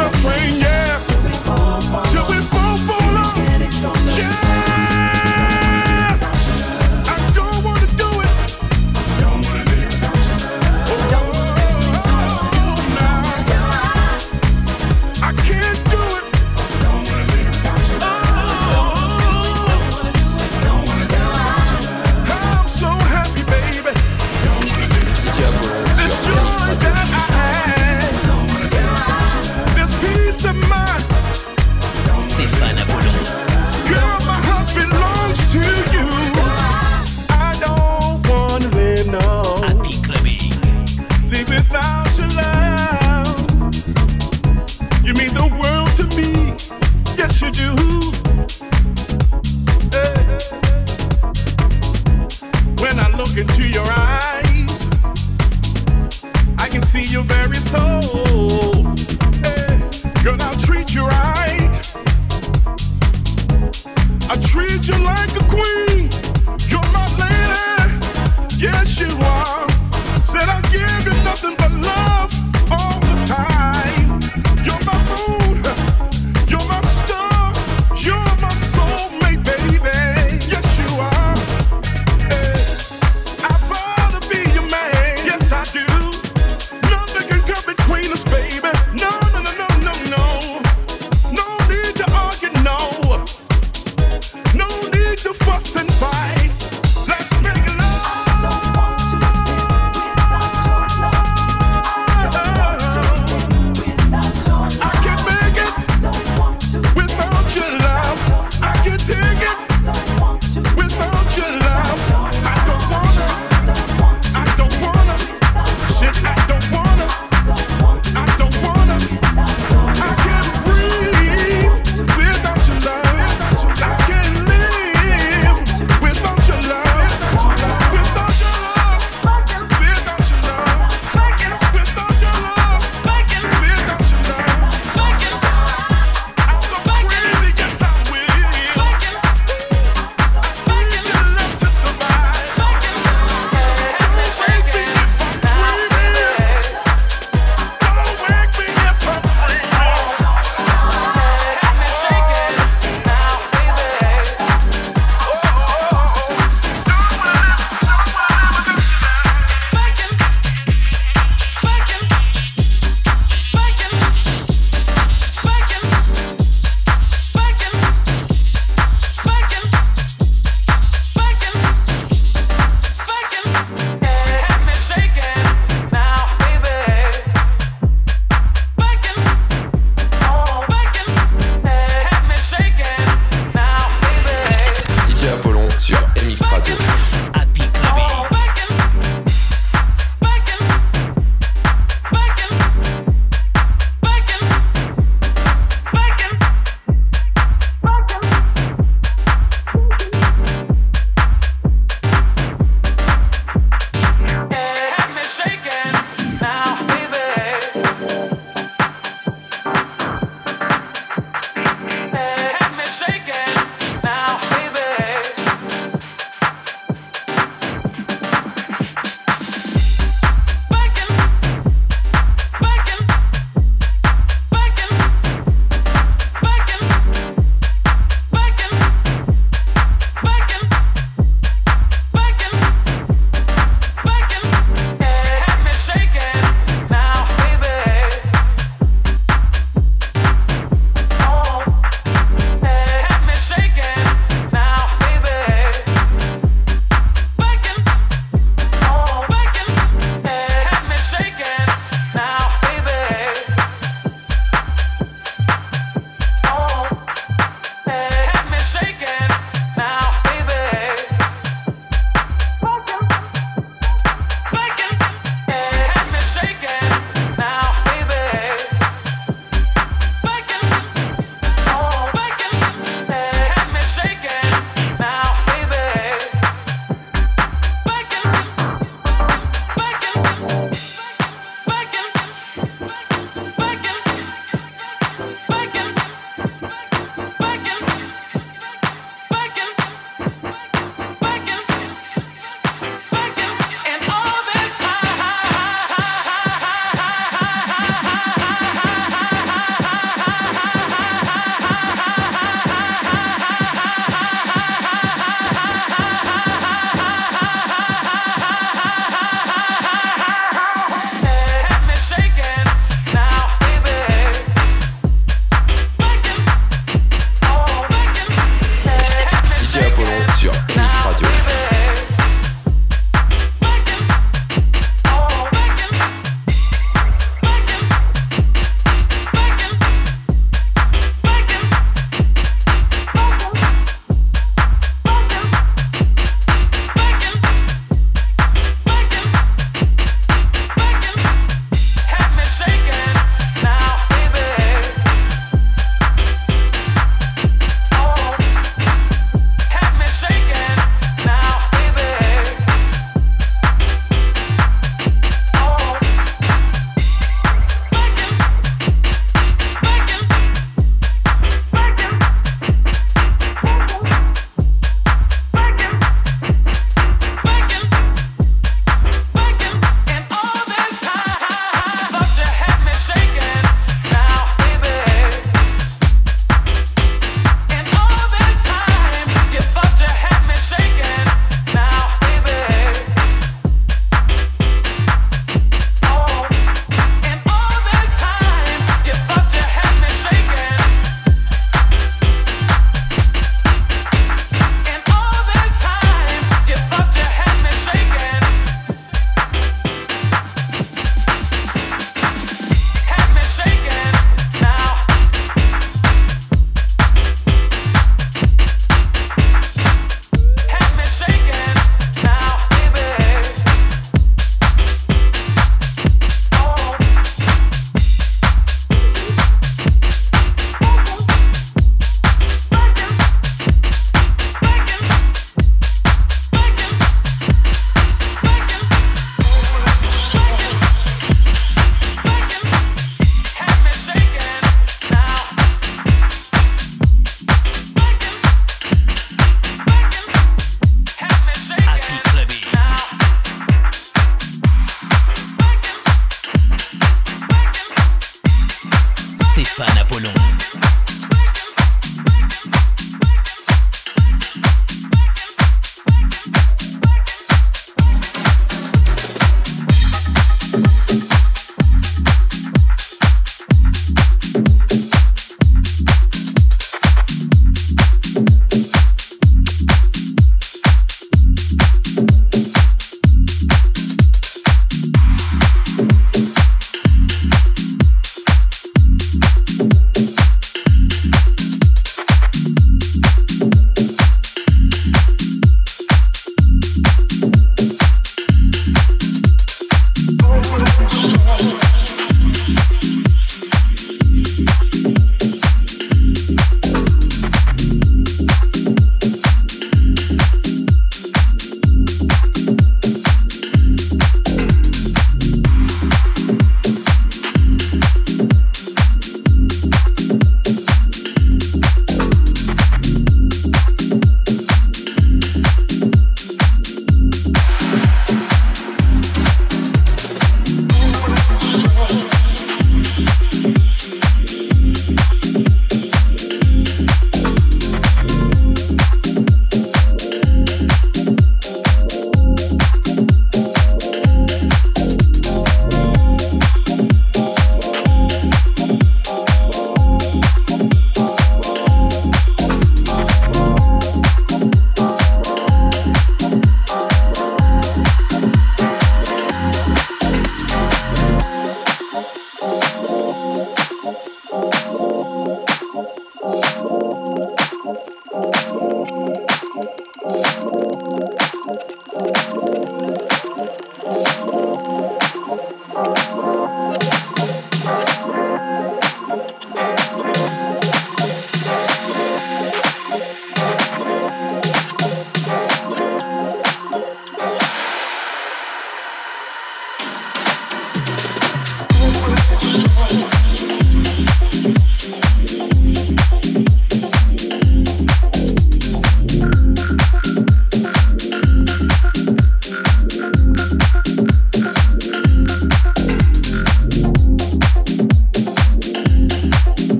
suffering.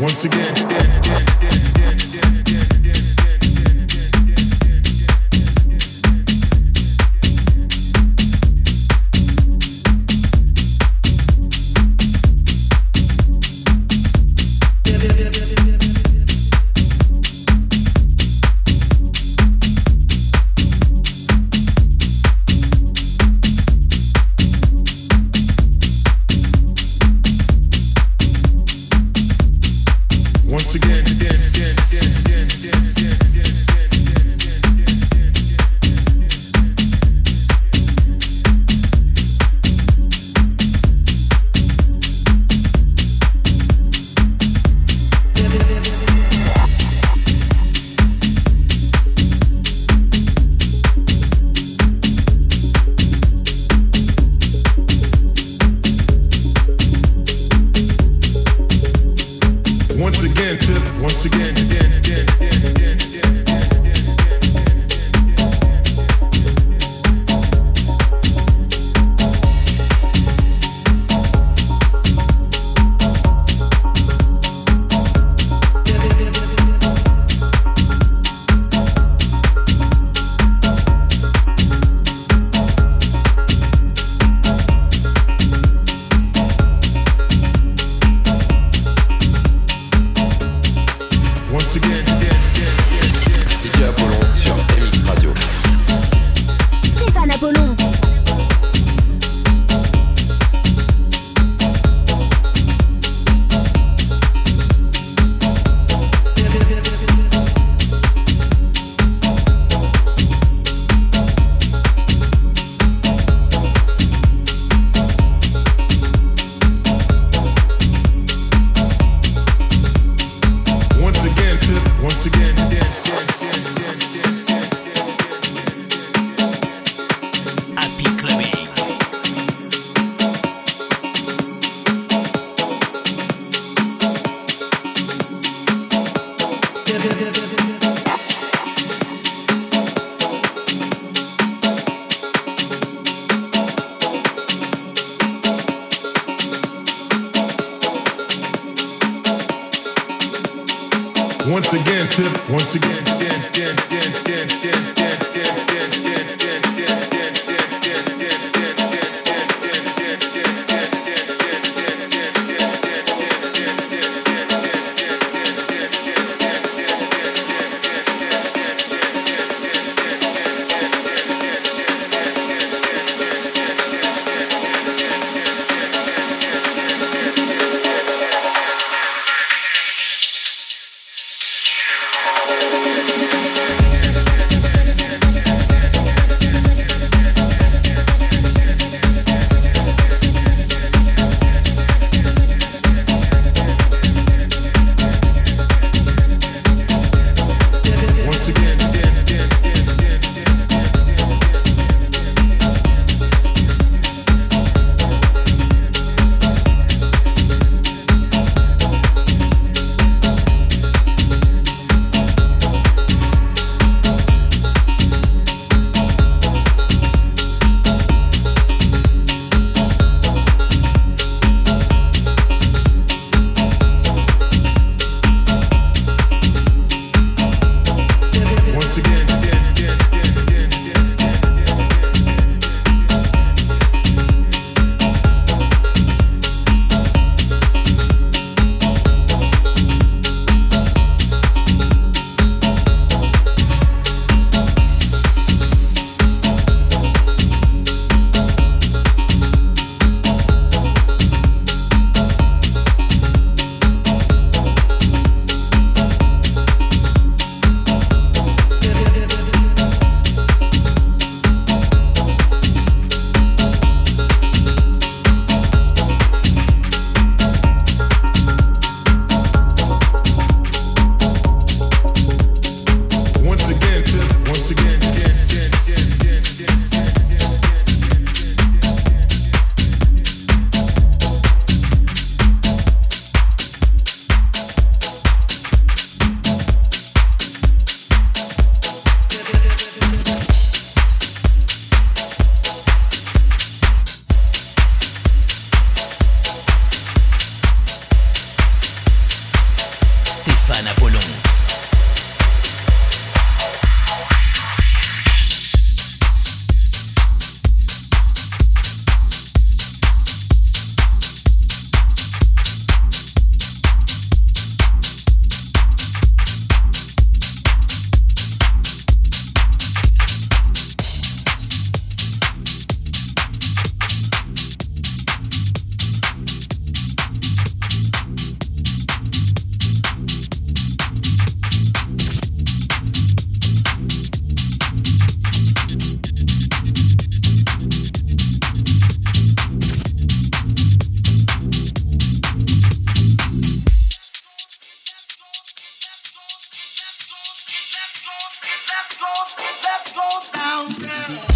Once again. The break of dawn, I go overtime.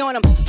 Until the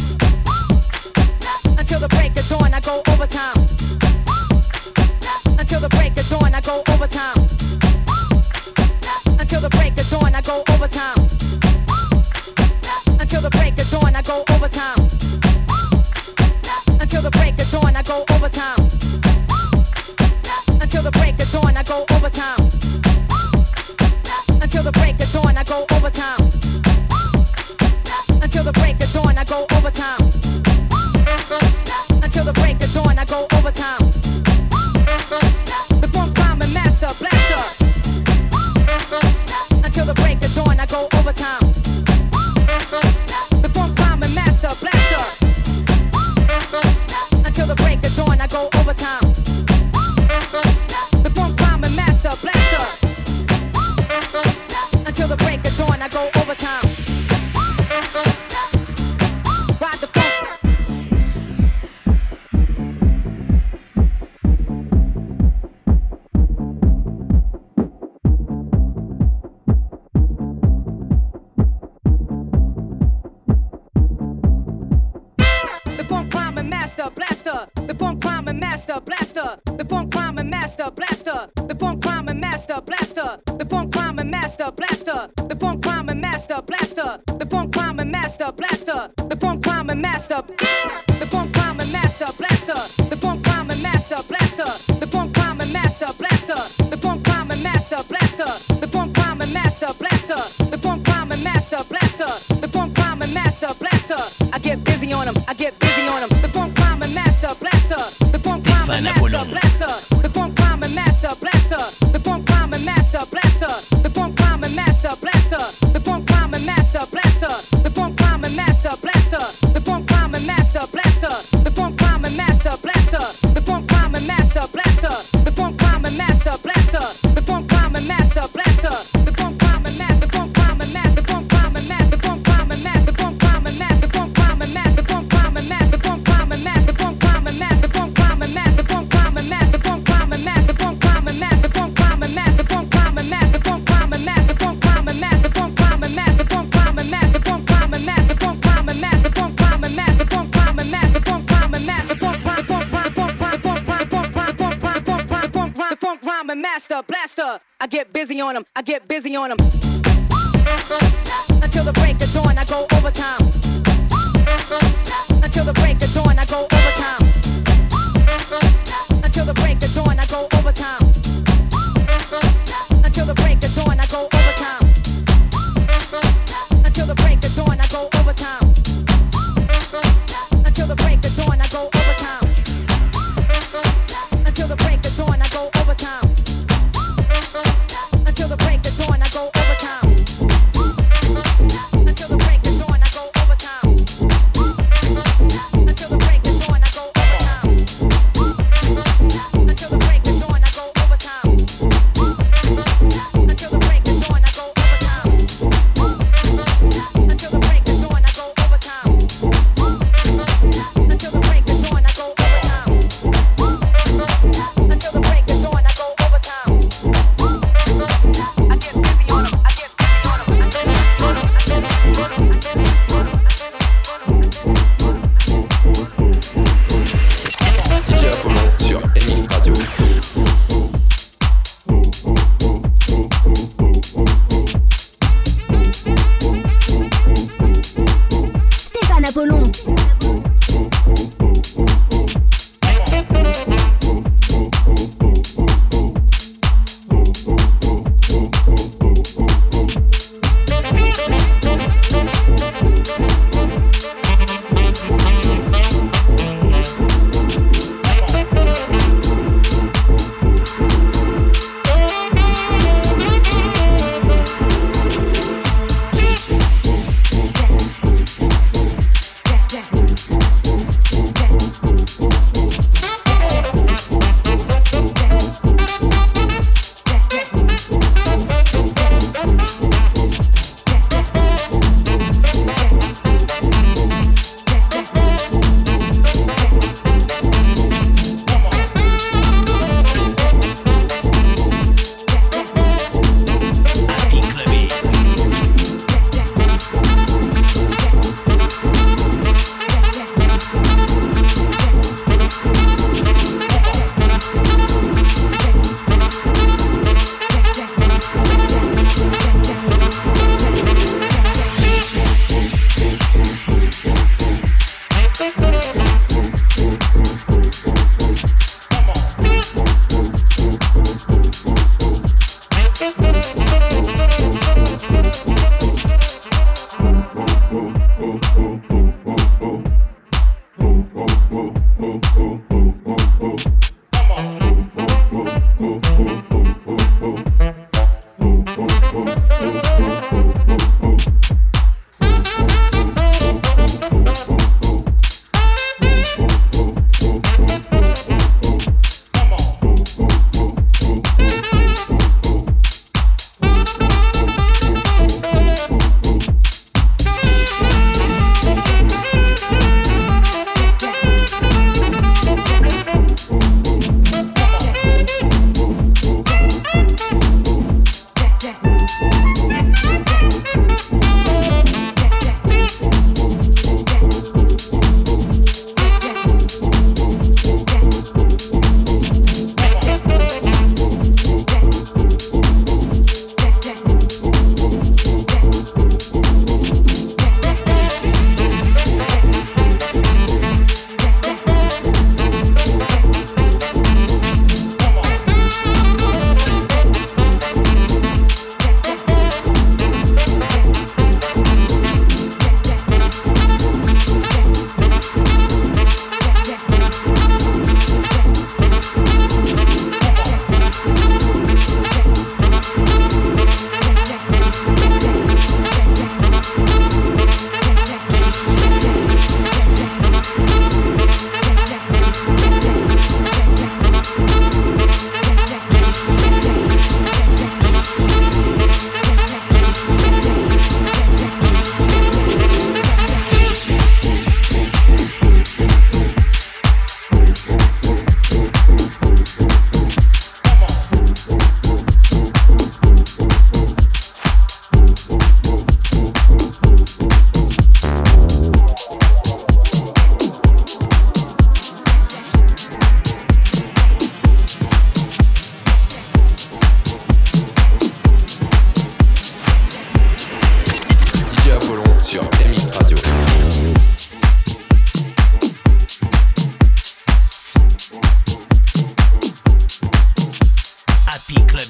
break of dawn, I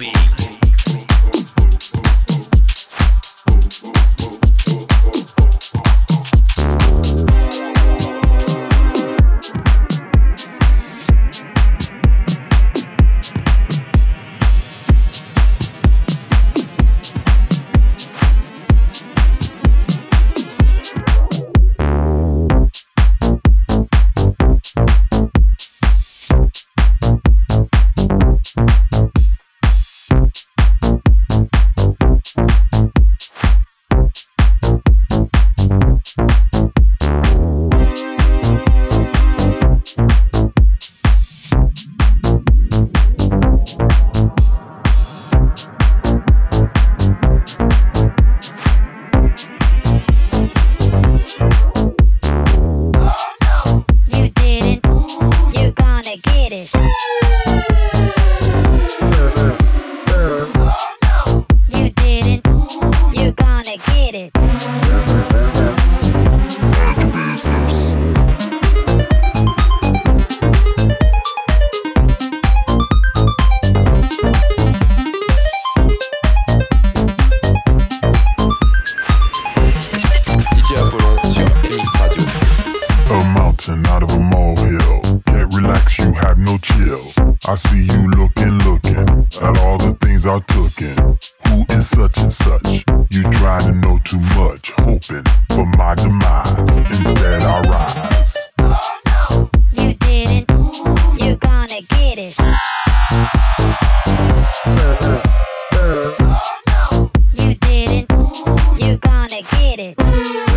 Happy it.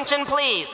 Attention, please?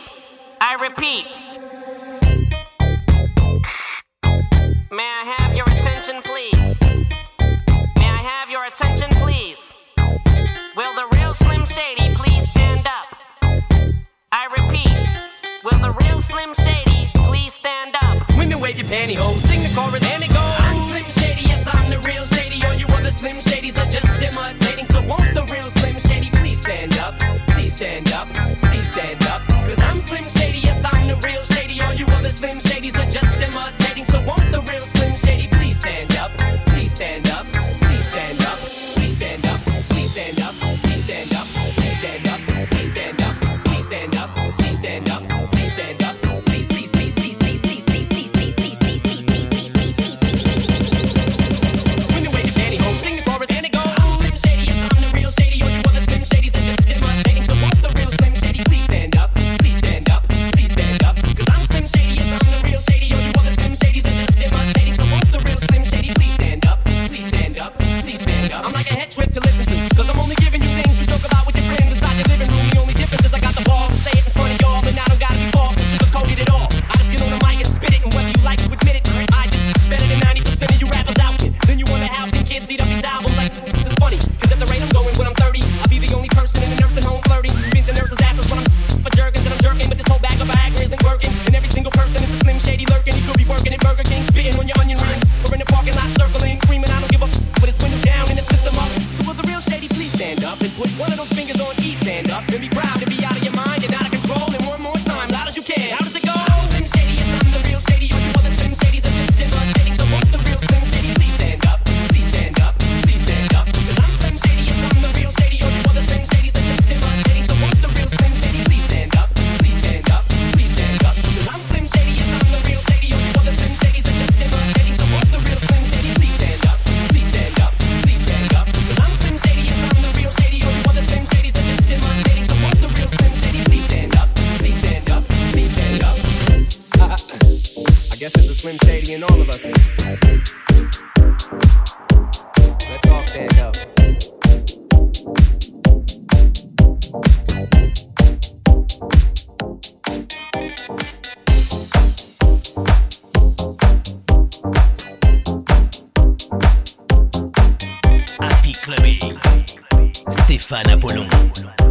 Manuel.